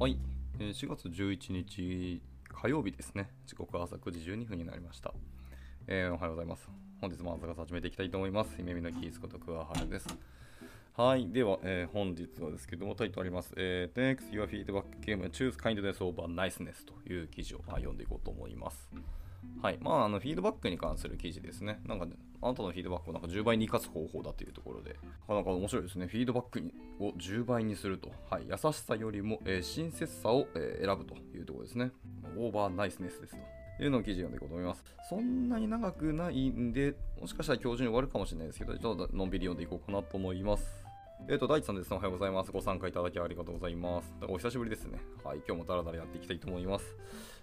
はい、えー4月11日火曜日ですね。時刻は朝9時12分になりました。えーおはようございます。本日も朝活始めていきたいと思います。夢見のキースこと桑原です。はい、では、えー本日はですけども、タイトルあります。えー、Thanks your feedback game choose kindness over niceness という記事を、まあ、読んでいこうと思います。はい。まあ、あの、フィードバックに関する記事ですね。なんか、ね、あなたのフィードバックをなんか10倍に生かす方法だというところで、なかなか面白いですね。フィードバックにを10倍にすると。はい。優しさよりも、えー親切さを、えー選ぶというところですね。オーバーナイスネスですと。いうのを記事読んでいこうと思います。そんなに長くないんで、もしかしたら今日中に終わるかもしれないですけど、ちょっとのんびり読んでいこうかなと思います。えっ、と、大地さんです。おはようございます。ご参加いただきありがとうございます。お久しぶりですね。はい。今日もダラダラやっていきたいと思います。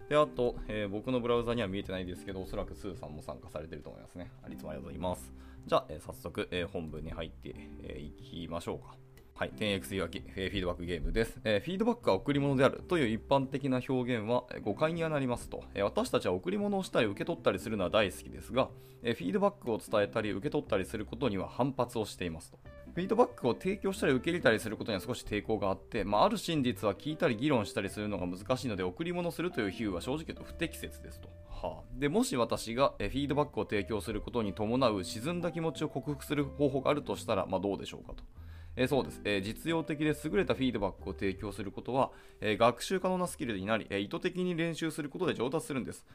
で、あと、えー僕のブラウザには見えてないですけど、おそらくスーさんも参加されてると思いますね。いつもありがとうございます。じゃあ、えー早速、えー本文に入ってい、えーきましょうか。はい、10x 言い訳、えーフィードバックゲームです、えーフィードバックは贈り物であるという一般的な表現は誤解にはなりますと、えー私たちは贈り物をしたり受け取ったりするのは大好きですが、えフィードバックを伝えたり受け取ったりすることには反発をしていますと。フィードバックを提供したり受け入れたりすることには少し抵抗があって、まあ、ある真実は聞いたり議論したりするのが難しいので贈り物するという比喩は正直言うと不適切ですと。はあ、でもし私がえフィードバックを提供することに伴う沈んだ気持ちを克服する方法があるとしたら、まあ、どうでしょうかと。えそうです、え実用的で優れたフィードバックを提供することは、え学習可能なスキルになり、え意図的に練習することで上達するんです。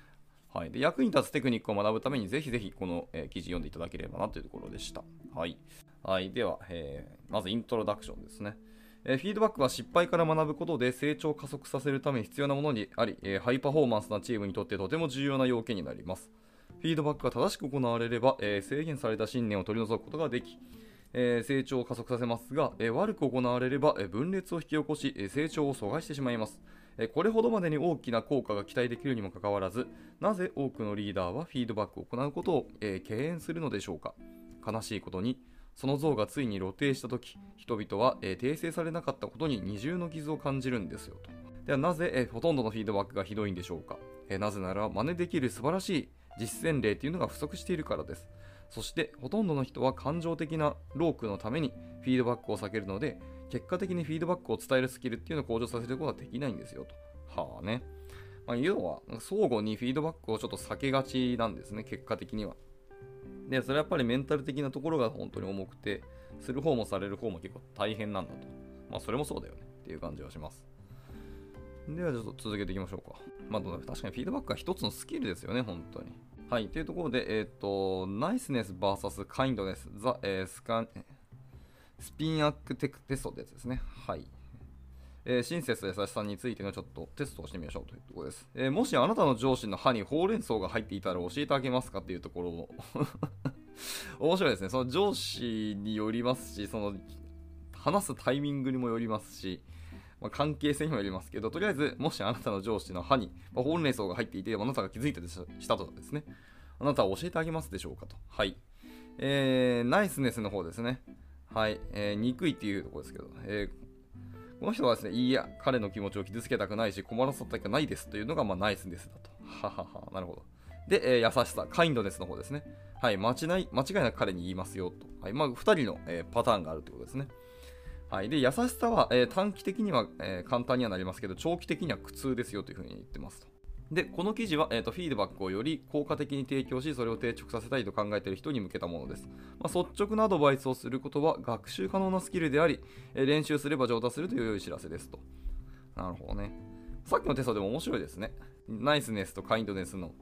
はい、で役に立つテクニックを学ぶためにぜひぜひこの、えー記事読んでいただければなというところでした。はい、はい、では、えーまずイントロダクションですね。えーフィードバックは失敗から学ぶことで成長を加速させるために必要なものにあり、えーハイパフォーマンスなチームにとってとても重要な要件になります。フィードバックが正しく行われれば、えー制限された信念を取り除くことができ、えー成長を加速させますが、えー悪く行われれば、えー分裂を引き起こし、えー成長を阻害してしまいます。これほどまでに大きな効果が期待できるにもかかわらず、なぜ多くのリーダーはフィードバックを行うことを、えー敬遠するのでしょうか？悲しいことに、その像がついに露呈したとき、人々は、えー訂正されなかったことに二重の傷を感じるんですよと。ではなぜ、えーほとんどのフィードバックがひどいんでしょうか？えーなぜなら、真似できる素晴らしい実践例というのが不足しているからです。そして、ほとんどの人は感情的なロークのためにフィードバックを避けるので、結果的にフィードバックを伝えるスキルっていうのを向上させることはできないんですよと。はあね。まあ、要は、相互にフィードバックをちょっと避けがちなんですね、結果的には。で、それはやっぱりメンタル的なところが本当に重くて、する方もされる方も結構大変なんだと。まあ、それもそうだよねっていう感じはします。では、ちょっと続けていきましょうか。まあ、確かにフィードバックは一つのスキルですよね、本当に。はい、というところで、えっ、と、ナイスネス VS カインドネス、ザ、えースカン、スピンアックテクテストってやつですね。はい。えー親切と優しさについてのちょっとテストをしてみましょうというところです。えーもしあなたの上司の歯にほうれん草が入っていたら教えてあげますかっていうところを 面白いですね。その上司によりますし、その話すタイミングにもよりますし、まあ、関係性にもよりますけど、とりあえず、もしあなたの上司の歯に、まあ、ほうれん草が入っていて、あなたが気づいたでししたとですね、あなたは教えてあげますでしょうかと。はい。えー、ナイスネスの方ですね。はい。えー、憎いっていうところですけど、えーこの人はですね、いいや、彼の気持ちを傷つけたくないし、困らせたくないですというのが、まあ、ナイスネスだと。ははは、なるほど。で、えー優しさ、カインドネスの方ですね。はい、間違い間違いなく彼に言いますよと。はい、まあ、2人の、えーパターンがあるということですね。はい、で、優しさは、えー短期的には、えー簡単にはなりますけど、長期的には苦痛ですよというふうに言ってますと。で、この記事は、えーとフィードバックをより効果的に提供し、それを定着させたいと考えている人に向けたものです。まあ、率直なアドバイスをすることは学習可能なスキルであり、えー練習すれば上達するという良い知らせですと。なるほどね。さっきのテストでも面白いですね。ナイスネスとカインドネスの、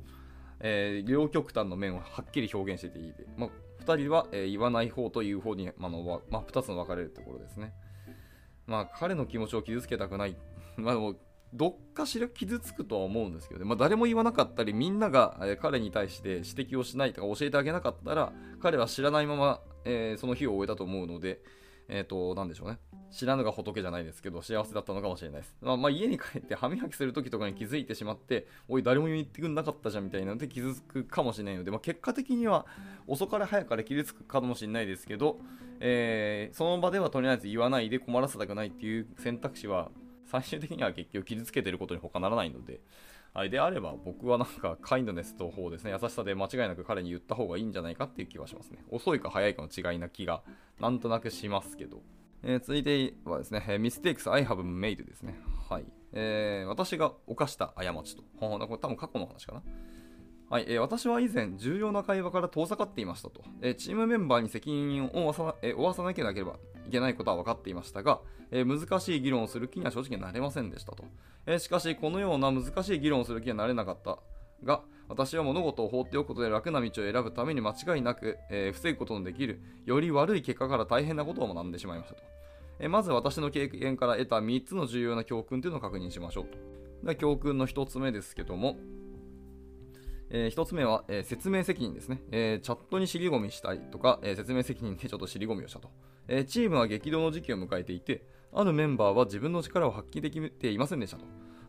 えー両極端の面をはっきり表現してていいで、まあ、2人は、えー言わない方という方に、まあのまあ、2つの分かれるところですね。まあ、彼の気持ちを傷つけたくない。まあ、でもどっかしら傷つくとは思うんですけどね、まあ、誰も言わなかったり、みんなが、彼に対して指摘をしないとか教えてあげなかったら、彼は知らないまま、えーその日を終えたと思うので、えっ、と、なんでしょうね。知らぬが仏じゃないですけど、幸せだったのかもしれないです。まあ、まあ、家に帰って歯磨きするときとかに気づいてしまって、おい、誰も言ってくんなかったじゃんみたいなので傷つくかもしれないので、まあ、結果的には遅かれ早かれ傷つくかもしれないですけど、えーその場ではとりあえず言わないで困らせたくないっていう選択肢は、最終的には結局傷つけてることに他ならないので、はい、であれば僕はなんかカインドネスと方ですね、優しさで間違いなく彼に言った方がいいんじゃないかっていう気はしますね。遅いか早いかの違いな気がなんとなくしますけど。えー続いてはですね、えー Mistakes I have made ですね。はい。えー、私が犯した過ちと。これ多分過去の話かな。はい、えー、私は以前、重要な会話から遠ざかっていましたと。えー、チームメンバーに責任を負わさ,、えー、負わさなければいけないことは分かっていましたが、え難しい議論をする気には正直なれませんでしたと。えしかし、このような難しい議論をする気にはなれなかったが、私は物事を放っておくことで楽な道を選ぶために間違いなく、え防ぐことのできる、より悪い結果から大変なことを学んでしまいましたと。えまず私の経験から得た3つの重要な教訓というのを確認しましょうと。で教訓の1つ目ですけども、えー、1つ目は、えー、説明責任ですね、えー、チャットに尻込みしたりとか、え説明責任でちょっと尻込みをしたと、えチームは激動の時期を迎えていて、あるメンバーは自分の力を発揮できていませんでしたと。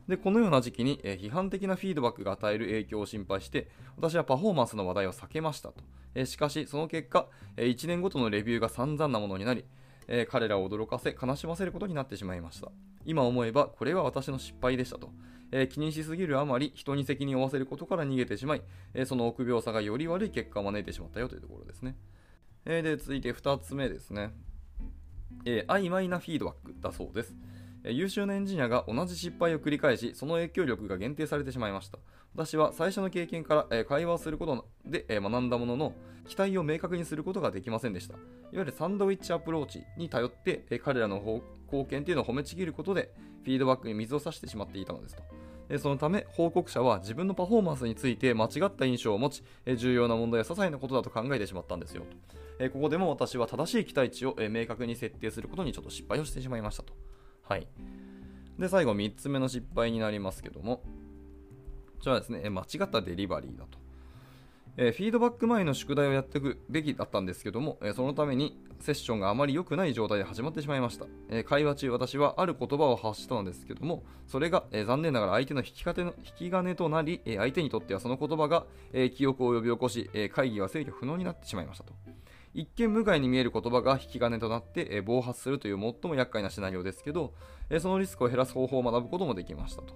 でこのような時期に、え批判的なフィードバックが与える影響を心配して私はパフォーマンスの話題を避けましたと、えしかしその結果、え1年ごとのレビューが散々なものになり、え彼らを驚かせ悲しませることになってしまいました今思えばこれは私の失敗でしたとえ、気にしすぎるあまり人に責任を負わせることから逃げてしまい、え、その臆病さがより悪い結果を招いてしまったよというところですね。え、で続いて2つ目ですね、え曖昧なフィードバックだそうです。優秀なエンジニアが同じ失敗を繰り返し、その影響力が限定されてしまいました。私は最初の経験から、会話をすることで、学んだものの、期待を明確にすることができませんでした。いわゆるサンドウィッチアプローチに頼って、彼らの貢献というのを褒めちぎることで、フィードバックに水を差してしまっていたのですと。そのため報告者は自分のパフォーマンスについて間違った印象を持ち重要な問題や些細なことだと考えてしまったんですよ。とここでも私は正しい期待値を明確に設定することにちょっと失敗をしてしまいましたと。はい。で最後3つ目の失敗になりますけども。こちらはですね間違ったデリバリーだと。えフィードバック前の宿題をやっていくべきだったんですけども、えそのためにセッションがあまり良くない状態で始まってしまいました。え会話中私はある言葉を発したのですけども、それが、え残念ながら相手の引き金の引き金となり、え相手にとってはその言葉が、え記憶を呼び起こし、え会議は制御不能になってしまいましたと。一見無害に見える言葉が引き金となって、え暴発するという最も厄介なシナリオですけど、えそのリスクを減らす方法を学ぶこともできましたと。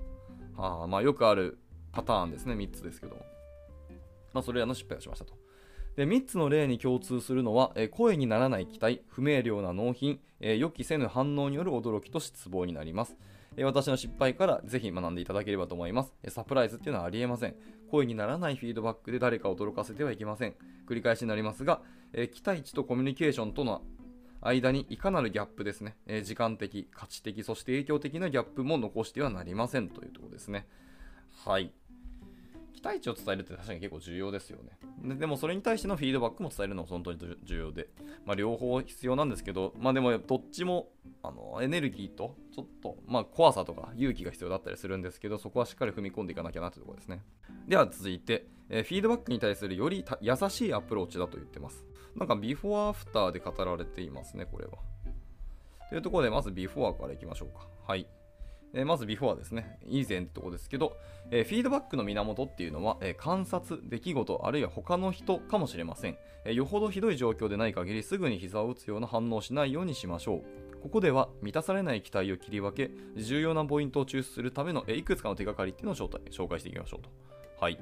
はあ、まあ、よくあるパターンですね、3つですけども。まあ、それらの失敗をしましたと。で3つの例に共通するのは、え声にならない期待、不明瞭な納品、え予期せぬ反応による驚きと失望になります。え私の失敗からぜひ学んでいただければと思います。えサプライズっていうのはありえません。声にならないフィードバックで誰かを驚かせてはいけません。繰り返しになりますが、え期待値とコミュニケーションとの間にいかなるギャップですね、え時間的、価値的、そして影響的なギャップも残してはなりませんというところですね。はい。期待値を伝えるって確かに結構重要ですよねで。でもそれに対してのフィードバックも伝えるのも本当に重要で、まあ、両方必要なんですけど、まあでもどっちもあのエネルギーとちょっと、まあ、怖さとか勇気が必要だったりするんですけど、そこはしっかり踏み込んでいかなきゃなというところですね。では続いて、えー、フィードバックに対するより優しいアプローチだと言ってます。なんかビフォーアフターで語られていますね、これは。というところで、まずビフォーからいきましょうか。はい。えまずビフォーですね。以前ってとこですけど、え、フィードバックの源っていうのは、え、観察、出来事、あるいは他の人かもしれません、え、よほどひどい状況でない限りすぐに膝を打つような反応をしないようにしましょう。ここでは満たされない期待を切り分け、重要なポイントを抽出するための、えいくつかの手がかりっていうのを紹介していきましょうと。はい。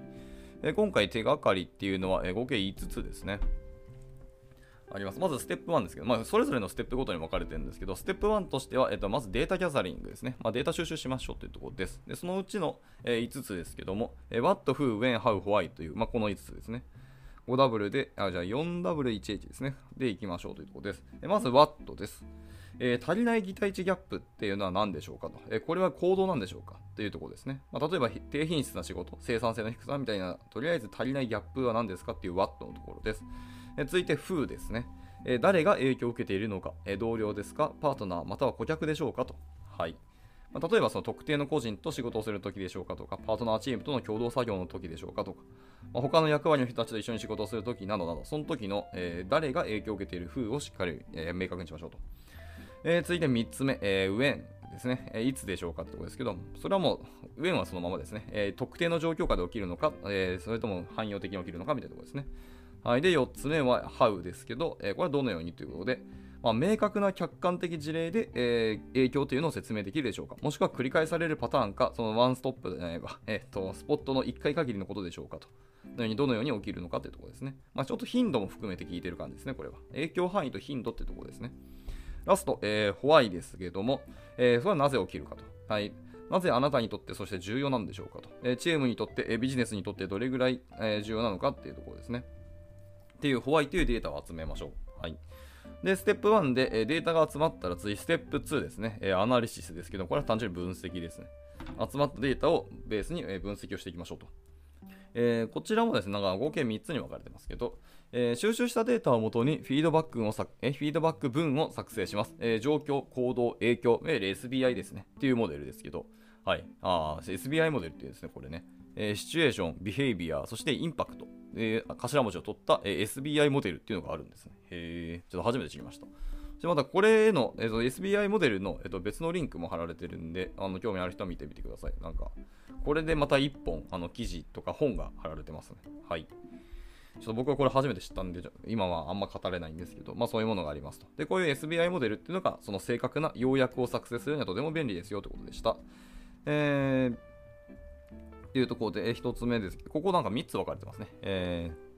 え今回手がかりっていうのは、え合計5つですね。あります。まずステップ1ですけど、まあ、それぞれのステップごとに分かれてるんですけど、ステップ1としては、えっと、まず data gathering ですね。まあ、データ収集しましょうというところです。で、そのうちの、えー、5つですけども、えー、what, who, when, how, why という、まあ、この5つですね。5W で、あ、じゃあ 4W1H ですね。で、いきましょうというところです。えまず what です。えー、足りない擬態値ギャップっていうのは何でしょうかと、えー、これは行動なんでしょうかというところですね。まあ、例えば低品質な仕事、生産性の低さみたいな、とりあえず足りないギャップは何ですかっていう what のところです。え、続いて who ですね。え誰が影響を受けているのか、え同僚ですか、パートナー、または顧客でしょうかと。はいま、例えばその特定の個人と仕事をするときでしょうかとか、パートナーチームとの共同作業のときでしょうかとか、まあ、他の役割の人たちと一緒に仕事をするときなどなど、その時の、えー、誰が影響を受けている風をしっかり、えー、明確にしましょうと。えー、続いて3つ目、えー、when ですね、え、いつでしょうかってところですけど、それはもう、when はそのままですね、え、特定の状況下で起きるのか、え、それとも汎用的に起きるのかみたいなところですね。はい、で、4つ目は How ですけど、えー、これはどのようにということで、まあ、明確な客観的事例で、えー、影響というのを説明できるでしょうかもしくは繰り返されるパターンか、そのワンストップであれば、えーと、スポットの1回限りのことでしょうかと。のようにどのように起きるのかというところですね。まあ、ちょっと頻度も含めて聞いてる感じですね、これは。影響範囲と頻度っていうところですね。ラスト、えー、ホワイですけども、えー、それはなぜ起きるかと。はい。なぜあなたにとってそして重要なんでしょうかと。えチームにとって、えビジネスにとってどれぐらい、え重要なのかっていうところですね。っていうホワイトいうデータを集めましょう。はい。で、ステップ1でデータが集まったら次、ステップ2ですね。アナリシスですけど、これは単純に分析ですね。集まったデータをベースに分析をしていきましょうと。えー、こちらもですね、なんか合計3つに分かれてますけど、えー、収集したデータをもとにフィードバックをさ、えー、フィードバック文を作成します。え、状況、行動、影響、いわゆる SBI ですね。っていうモデルですけど、はい。あ SBI モデルっていうですね、これね。え、シチュエーション、ビヘイビア、そしてインパクト、えー、頭文字を取った、え、SBI モデルっていうのがあるんですね。へちょっと初めて知りました。じゃまたこれの、えー、と SBI モデルの、えー、と別のリンクも貼られてるんで、あの興味ある人は見てみてください。なんか、これでまた1本、あの記事とか本が貼られてますね。はい。ちょっと僕はこれ初めて知ったんで、今はあんま語れないんですけど、まあそういうものがありますと。で、こういう SBI モデルっていうのが、その正確な要約を作成するにはとても便利ですよということでした。えー、っていうところで、え、1つ目です、ここなんか3つ分かれてますね。えー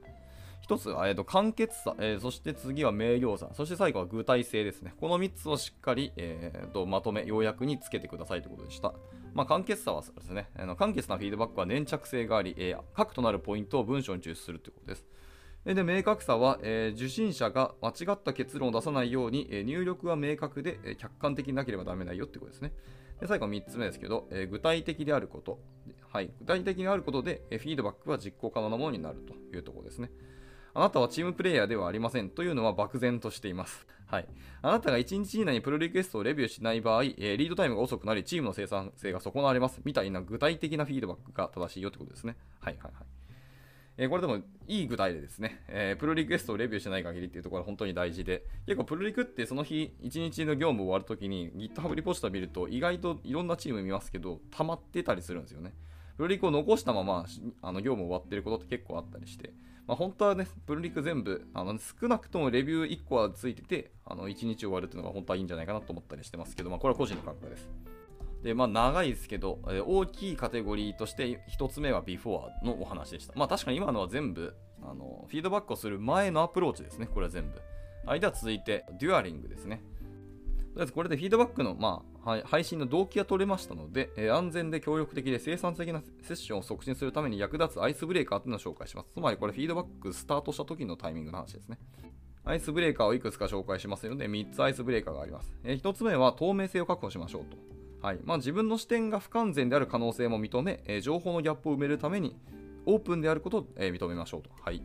1つは、えーと、簡潔さ、えー、そして次は明瞭さ、そして最後は具体性ですね。この3つをしっかり、えーと、まとめ、要約につけてくださいということでした。まあ、簡潔さはですね、あの簡潔なフィードバックは粘着性があり、えー、核となるポイントを文章に抽出するということです。で、明確さは、えー、受信者が間違った結論を出さないように、えー、入力は明確で、えー、客観的になければダメないよってことですね。で最後3つ目ですけど、え具体的であること。はい、具体的であることで、フィードバックは実行可能なものになるというところですね。あなたはチームプレイヤーではありませんというのは漠然としています。はい。あなたが1日以内にプロリクエストをレビューしない場合、え、リードタイムが遅くなり、チームの生産性が損なわれます。みたいな具体的なフィードバックが正しいよってことですね。はいはいはい。えー、これでもいい具体でですね、えー、プロリクエストをレビューしない限りっていうところは本当に大事で、結構プロリクってその日、1日の業務を終わるときに GitHub リポジトを見ると意外といろんなチーム見ますけど、溜まってたりするんですよね。プロリクを残したままあの業務終わってることって結構あったりして、まあ、本当はね、プルリク全部、あの少なくともレビュー1個はついてて、あの1日終わるっていうのが本当はいいんじゃないかなと思ったりしてますけど、まあ、これは個人の感覚です。で、まあ、長いですけど、え大きいカテゴリーとして、1つ目はビフォーのお話でした。まあ、確かに今のは全部、あのフィードバックをする前のアプローチですね。これは全部。はい、では続いて、 during ですね。とりあえずこれでフィードバックの、ま、はい、配信の動機が取れましたので、えー、安全で協力的で生産的なセッションを促進するために役立つアイスブレーカーというのを紹介します。つまりこれフィードバックスタートした時のタイミングの話ですね。アイスブレーカーをいくつか紹介しますので、3つアイスブレーカーがあります。えー、1つ目は透明性を確保しましょうと。はいまあ、自分の視点が不完全である可能性も認め、えー、情報のギャップを埋めるためにオープンであることを、え、認めましょうと。はい、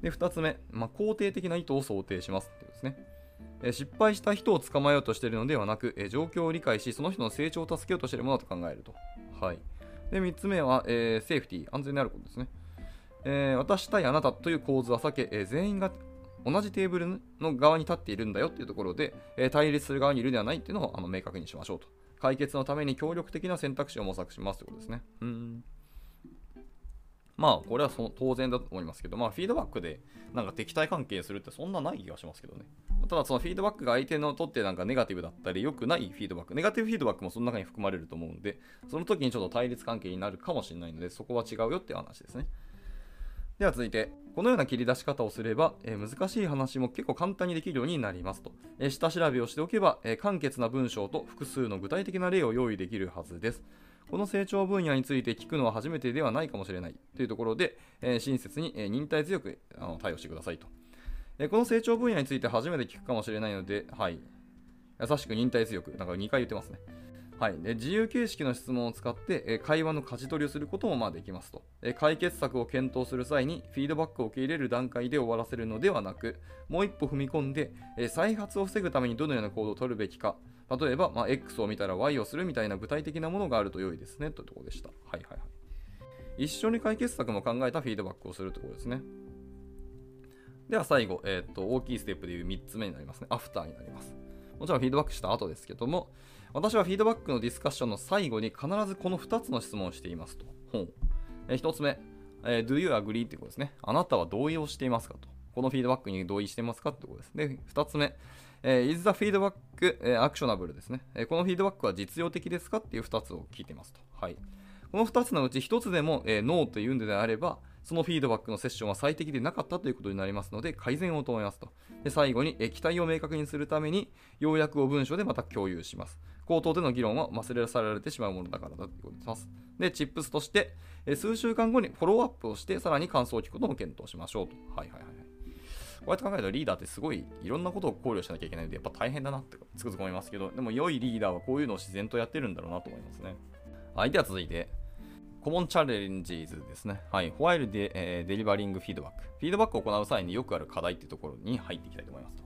で2つ目、まあ、肯定的な意図を想定しますということですね。失敗した人を捕まえようとしているのではなく、状況を理解し、その人の成長を助けようとしているものだと考えると。はい。で、3つ目は、えー、セーフティー、安全であることですね。えー、私対あなたという構図は避け、えー、全員が同じテーブルの側に立っているんだよっていうところで、え、対立する側にいるではないっていうのをあの明確にしましょうと。解決のために協力的な選択肢を模索しますということですね。うんまあ、これはその当然だと思いますけど、まあ、フィードバックでなんか敵対関係するってそんなない気がしますけどね。ただ、そのフィードバックが相手のとってなんかネガティブだったり、良くないフィードバック、ネガティブフィードバックもその中に含まれると思うんで、その時にちょっと対立関係になるかもしれないので、そこは違うよっていう話ですね。では続いて、このような切り出し方をすれば、えー、難しい話も結構簡単にできるようになりますと。えー、下調べをしておけば、えー、簡潔な文章と複数の具体的な例を用意できるはずです。この成長分野について聞くのは初めてではないかもしれないというところで、え、親切に、え、忍耐強くあの対応してくださいと、え、この成長分野について初めて聞くかもしれないので、はい、優しく忍耐強く、なんか2回言ってますね。はい、で自由形式の質問を使って、え会話の舵取りをすることもまあできますと、え解決策を検討する際にフィードバックを受け入れる段階で終わらせるのではなくもう一歩踏み込んで、え再発を防ぐためにどのような行動を取るべきか。例えば、まあ、X を見たら Y をするみたいな具体的なものがあると良いですねというところでした。はいはいはい。一緒に解決策も考えたフィードバックをするところですね。では最後、えー、っと大きいステップでいう3つ目になりますね。アフターになります。もちろんフィードバックした後ですけども、私はフィードバックのディスカッションの最後に必ずこの2つの質問をしていますと。ほうえー、1つ目、えー、Do you agree? ってことですね。あなたは同意をしていますかと。このフィードバックに同意していますかってことです。で、2つ目、え、is the feedback、え、actionable ですね、え、このフィードバックは実用的ですかっていう2つを聞いてますと。はい。この2つのうち1つでも、えー、ノーというんであれば、そのフィードバックのセッションは最適でなかったということになりますので、改善を求めますと。で最後に、え期待を明確にするために、要約を文章でまた共有します。口頭での議論は忘れ去られてしまうものだからだということにします。で、チップスとして、え数週間後にフォローアップをして、さらに感想を聞くことも検討しましょうと。はいはいはい。こうやって考えるとリーダーってすごいいろんなことを考慮しなきゃいけないので、やっぱ大変だなってつくづく思いますけど、でも良いリーダーはこういうのを自然とやってるんだろうなと思いますね。はい、では続いて、コモンチャレンジーズですね。はい。ホワイルで、えー、デリバリングフィードバック。フィードバックを行う際によくある課題っていうところに入っていきたいと思いますと。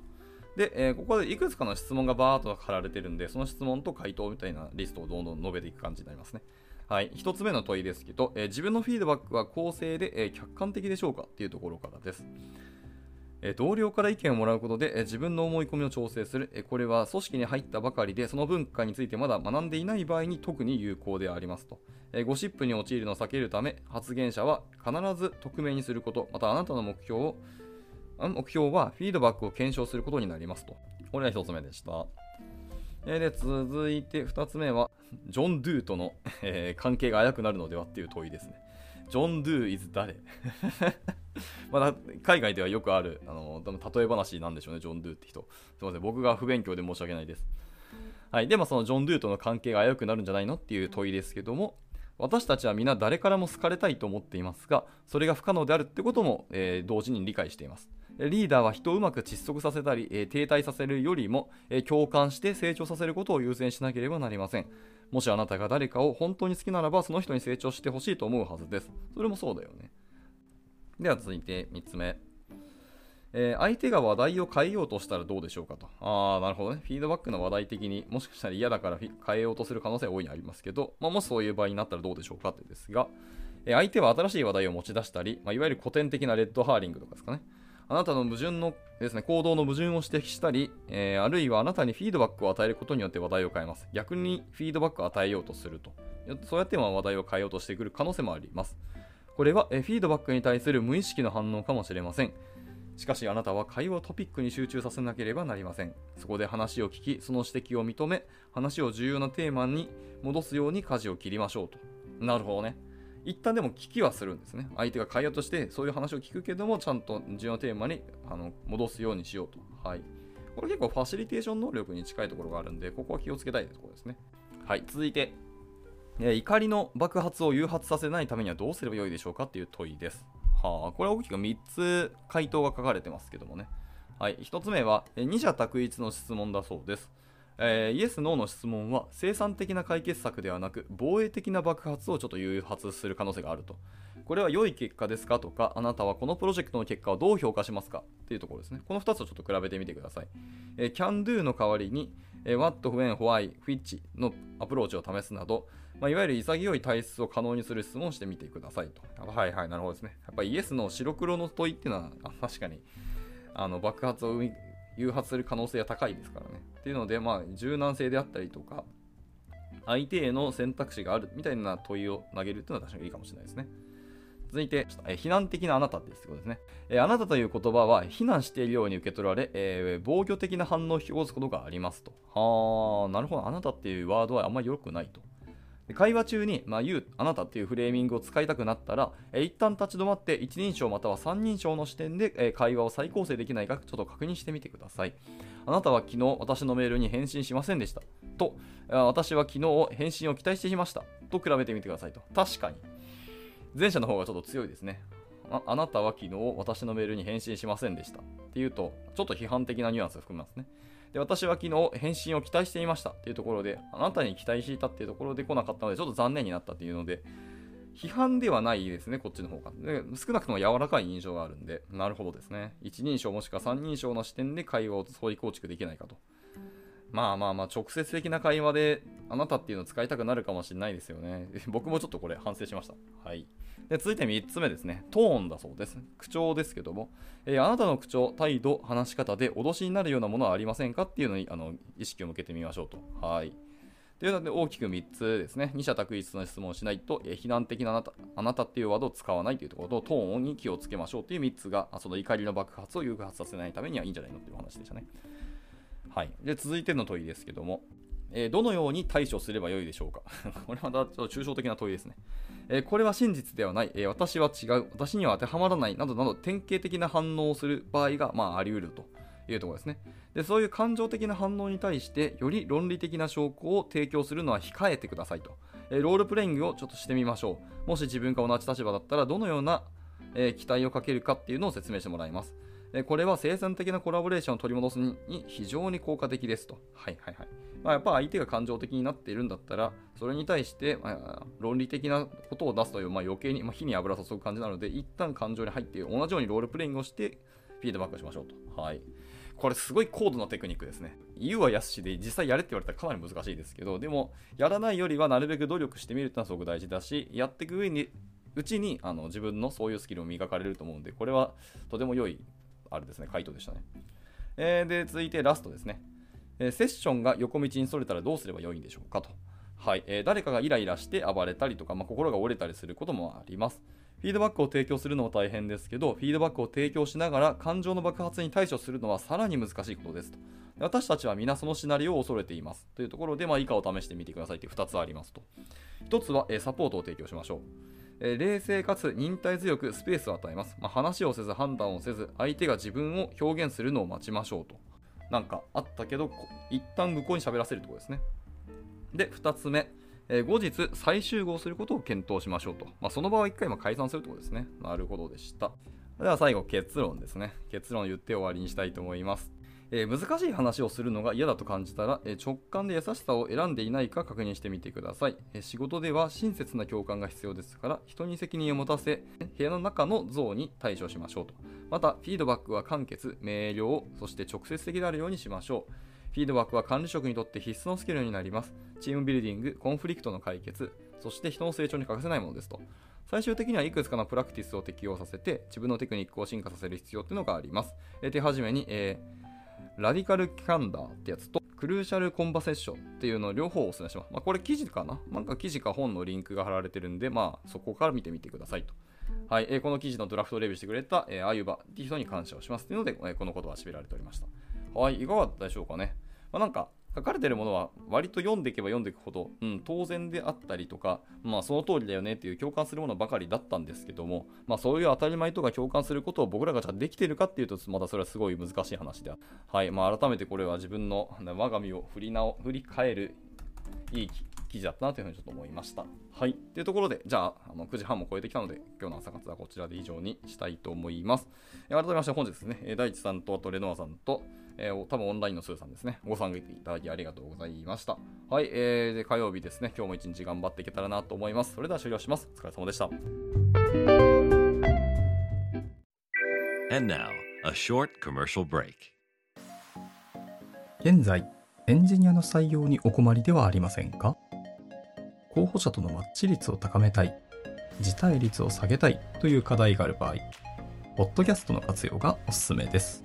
で、えー、ここでいくつかの質問がバーっと貼られてるんで、その質問と回答みたいなリストをどんどん述べていく感じになりますね。はい。一つ目の問いですけど、えー、自分のフィードバックは公正で、え、客観的でしょうかっていうところからです。同僚から意見をもらうことで、自分の思い込みを調整する、これは組織に入ったばかりでその文化についてまだ学んでいない場合に特に有効でありますと、ゴシップに陥るのを避けるため発言者は必ず匿名にすることまたあなたの目標を目標はフィードバックを検証することになりますと。これが1つ目でした、で続いて2つ目はジョン・ドゥとの、関係が危くなるのではっていう問いですね。ジョン・ドゥ is 誰？まだ海外ではよくある、あの、例え話なんでしょうね、ジョン・ドゥって人。すいません、僕が不勉強で申し訳ないです。はい。で、もそのジョン・ドゥとの関係が危うくなるんじゃないのっていう問いですけども、私たちは皆誰からも好かれたいと思っていますが、それが不可能であるってことも、えー、同時に理解しています。リーダーは人をうまく窒息させたり、えー、停滞させるよりも、えー、共感して成長させることを優先しなければなりません。もしあなたが誰かを本当に好きならば、その人に成長してほしいと思うはずです。それもそうだよね。では続いて3つ目。えー、相手が話題を変えようとしたらどうでしょうかと。ああ、なるほどね。フィードバックの話題的にもしかしたら嫌だから変えようとする可能性は大いにありますけど、まあ、もしそういう場合になったらどうでしょうかってですが、えー、相手は新しい話題を持ち出したり、まあ、いわゆる古典的なレッドハーリングとかですかね。あなたの矛盾のですね、行動の矛盾を指摘したり、えー、あるいはあなたにフィードバックを与えることによって話題を変えます。逆にフィードバックを与えようとすると。そうやって話題を変えようとしてくる可能性もあります。これはフィードバックに対する無意識の反応かもしれません。しかしあなたは会話をトピックに集中させなければなりません。そこで話を聞き、その指摘を認め、話を重要なテーマに戻すように舵を切りましょうと。なるほどね。一旦でも聞きはするんですね。相手が会話としてそういう話を聞くけども、ちゃんと重要なテーマにあの戻すようにしようと。はい。これ結構ファシリテーション能力に近いところがあるんで、ここは気をつけたいところですね。はい。続いて、え怒りの爆発を誘発させないためにはどうすればよいでしょうかっていう問いです。はあ、これは大きく3つ回答が書かれてますけどもね。はい、1つ目は、二者択一の質問だそうです。えー、イエス・ノーの質問は生産的な解決策ではなく防衛的な爆発をちょっと誘発する可能性があると。これは良い結果ですかとか、あなたはこのプロジェクトの結果をどう評価しますか？っていうところですね。この2つをちょっと比べてみてください。えー、can do の代わりに、えー、what, when, why, which のアプローチを試すなど、まあ、いわゆる潔い体質を可能にする質問をしてみてくださいと。はいはい、なるほどですね。やっぱりイエスの白黒の問いっていうのは、確かにあの爆発を誘発する可能性が高いですからね。っていうので、まあ、柔軟性であったりとか、相手への選択肢があるみたいな問いを投げるっていうのは確かにいいかもしれないですね。続いて、え非難的なあなたってことですね、えあなたという言葉は非難しているように受け取られ、えー、防御的な反応を表すことがありますと。はあ、なるほど。あなたっていうワードはあんまり良くないと。会話中に、まあ、言う、あなたっていうフレーミングを使いたくなったら、えー、一旦立ち止まって一人称または三人称の視点で、えー、会話を再構成できないかちょっと確認してみてください。あなたは昨日私のメールに返信しませんでした。と、私は昨日返信を期待していました。と比べてみてくださいと。確かに。前者の方がちょっと強いですね。ああなたは昨日私のメールに返信しませんでした。っていうと、ちょっと批判的なニュアンスを含みますね。で、私は昨日返信を期待していましたっていうところで、あなたに期待していたっていうところで来なかったので、ちょっと残念になったっていうので、批判ではないですね、こっちの方が。で少なくとも柔らかい印象があるんで、なるほどですね。一人称もしくは三人称の視点で会話を創意構築できないかと。まあまあまあ、直接的な会話で、あなたっていうのを使いたくなるかもしれないですよね。僕もちょっとこれ反省しました。はい。で続いて3つ目ですね。トーンだそうです。口調ですけども、えー、あなたの口調、態度、話し方で脅しになるようなものはありませんか？っていうのにあの意識を向けてみましょうと。はい。というので大きく3つですね。二者択一の質問をしないと、えー、非難的なあなたあなたっていうワードを使わないというところと、トーンに気をつけましょうという3つが、その怒りの爆発を誘発させないためにはいいんじゃないのっていう話でしたね。はい。で、続いての問いですけども、えーどのように対処すればよいでしょうか？これはまたちょっと抽象的な問いですね。えーこれは真実ではない、えー私は違う、私には当てはまらないなどなど典型的な反応をする場合が、まあ、あり得るというところですねで。そういう感情的な反応に対して、より論理的な証拠を提供するのは控えてくださいと。えーロールプレイングをちょっとしてみましょう。もし自分が同じ立場だったら、どのような、え期待をかけるかっていうのを説明してもらいます。これは生産的なコラボレーションを取り戻すに非常に効果的ですと。はいはいはい。まあ、やっぱ相手が感情的になっているんだったら、それに対して、まあ、論理的なことを出すという、まあ、余計に、まあ、火に油を注ぐ感じなので、一旦感情に入って、同じようにロールプレイングをして、フィードバックしましょうと。はい。これすごい高度なテクニックですね。言うは安しで実際やれって言われたらかなり難しいですけど、でも、やらないよりはなるべく努力してみるってのはすごく大事だし、やっていく上に、うちにあの自分のそういうスキルを磨かれると思うんで、これはとても良い、あれですね、回答でしたね。えーで、続いてラストですね。えセッションが横道にそれたらどうすればよいんでしょうかと。はい、えー誰かがイライラして暴れたりとか、まあ、心が折れたりすることもあります。フィードバックを提供するのも大変ですけど、フィードバックを提供しながら感情の爆発に対処するのはさらに難しいことですと。私たちは皆そのシナリオを恐れています。というところで、まあ、以下を試してみてくださいという2つありますと。1つは、えーサポートを提供しましょう。えー冷静かつ忍耐強くスペースを与えます。まあ、話をせず判断をせず、相手が自分を表現するのを待ちましょうと。なんかあったけど、一旦向こうに喋らせるところですね。で、2つ目、えー後日再集合することを検討しましょうと。まあ、その場は1回も解散するところですね。なるほどでした。では最後、結論ですね。結論言って終わりにしたいと思います。えー難しい話をするのが嫌だと感じたら、えー直感で優しさを選んでいないか確認してみてください、えー仕事では親切な共感が必要ですから人に責任を持たせ部屋の中の像に対処しましょうと。またフィードバックは簡潔明瞭そして直接的であるようにしましょう。フィードバックは管理職にとって必須のスキルになります。チームビルディングコンフリクトの解決そして人の成長に欠かせないものですと。最終的にはいくつかのプラクティスを適用させて自分のテクニックを進化させる必要っていうのがあります。え手始めに、えーラディカルキャンダーってやつとクルーシャルコンバセッションっていうのを両方お勧めします。まあ、これ記事かな？なんか記事か本のリンクが貼られてるんで、まあそこから見てみてくださいと。はい、えーこの記事のドラフトレビューしてくれた、えー、あゆばっていう人に感謝をしますというので、えーこのことは締められておりました。はい、いかがだったでしょうかね？まあ、なんか書かれてるものは割と読んでいけば読んでいくほど、うん、当然であったりとか、まあその通りだよねっていう共感するものばかりだったんですけども、まあそういう当たり前とか共感することを僕らがじゃあできてるかっていうと、またそれはすごい難しい話であはい、まあ改めてこれは自分の我が身を振り直振り返るいい記事だったなというふうにちょっと思いました。はい。というところで、じゃあ、あの9時半も超えてきたので、今日の朝活はこちらで以上にしたいと思います。改めまして本日ですね、大地さんと、あとレノアさんと、えーお多分オンラインのスーさんですね、ご参加いただきありがとうございました。はい、えー、で火曜日ですね、今日も一日頑張っていけたらなと思います。それでは終了します。お疲れ様でした。And now, a short commercial break. 現在、エンジニアの採用にお困りではありませんか？候補者とのマッチ率を高めたい、辞退率を下げたいという課題がある場合、ポッドキャストの活用がおすすめです。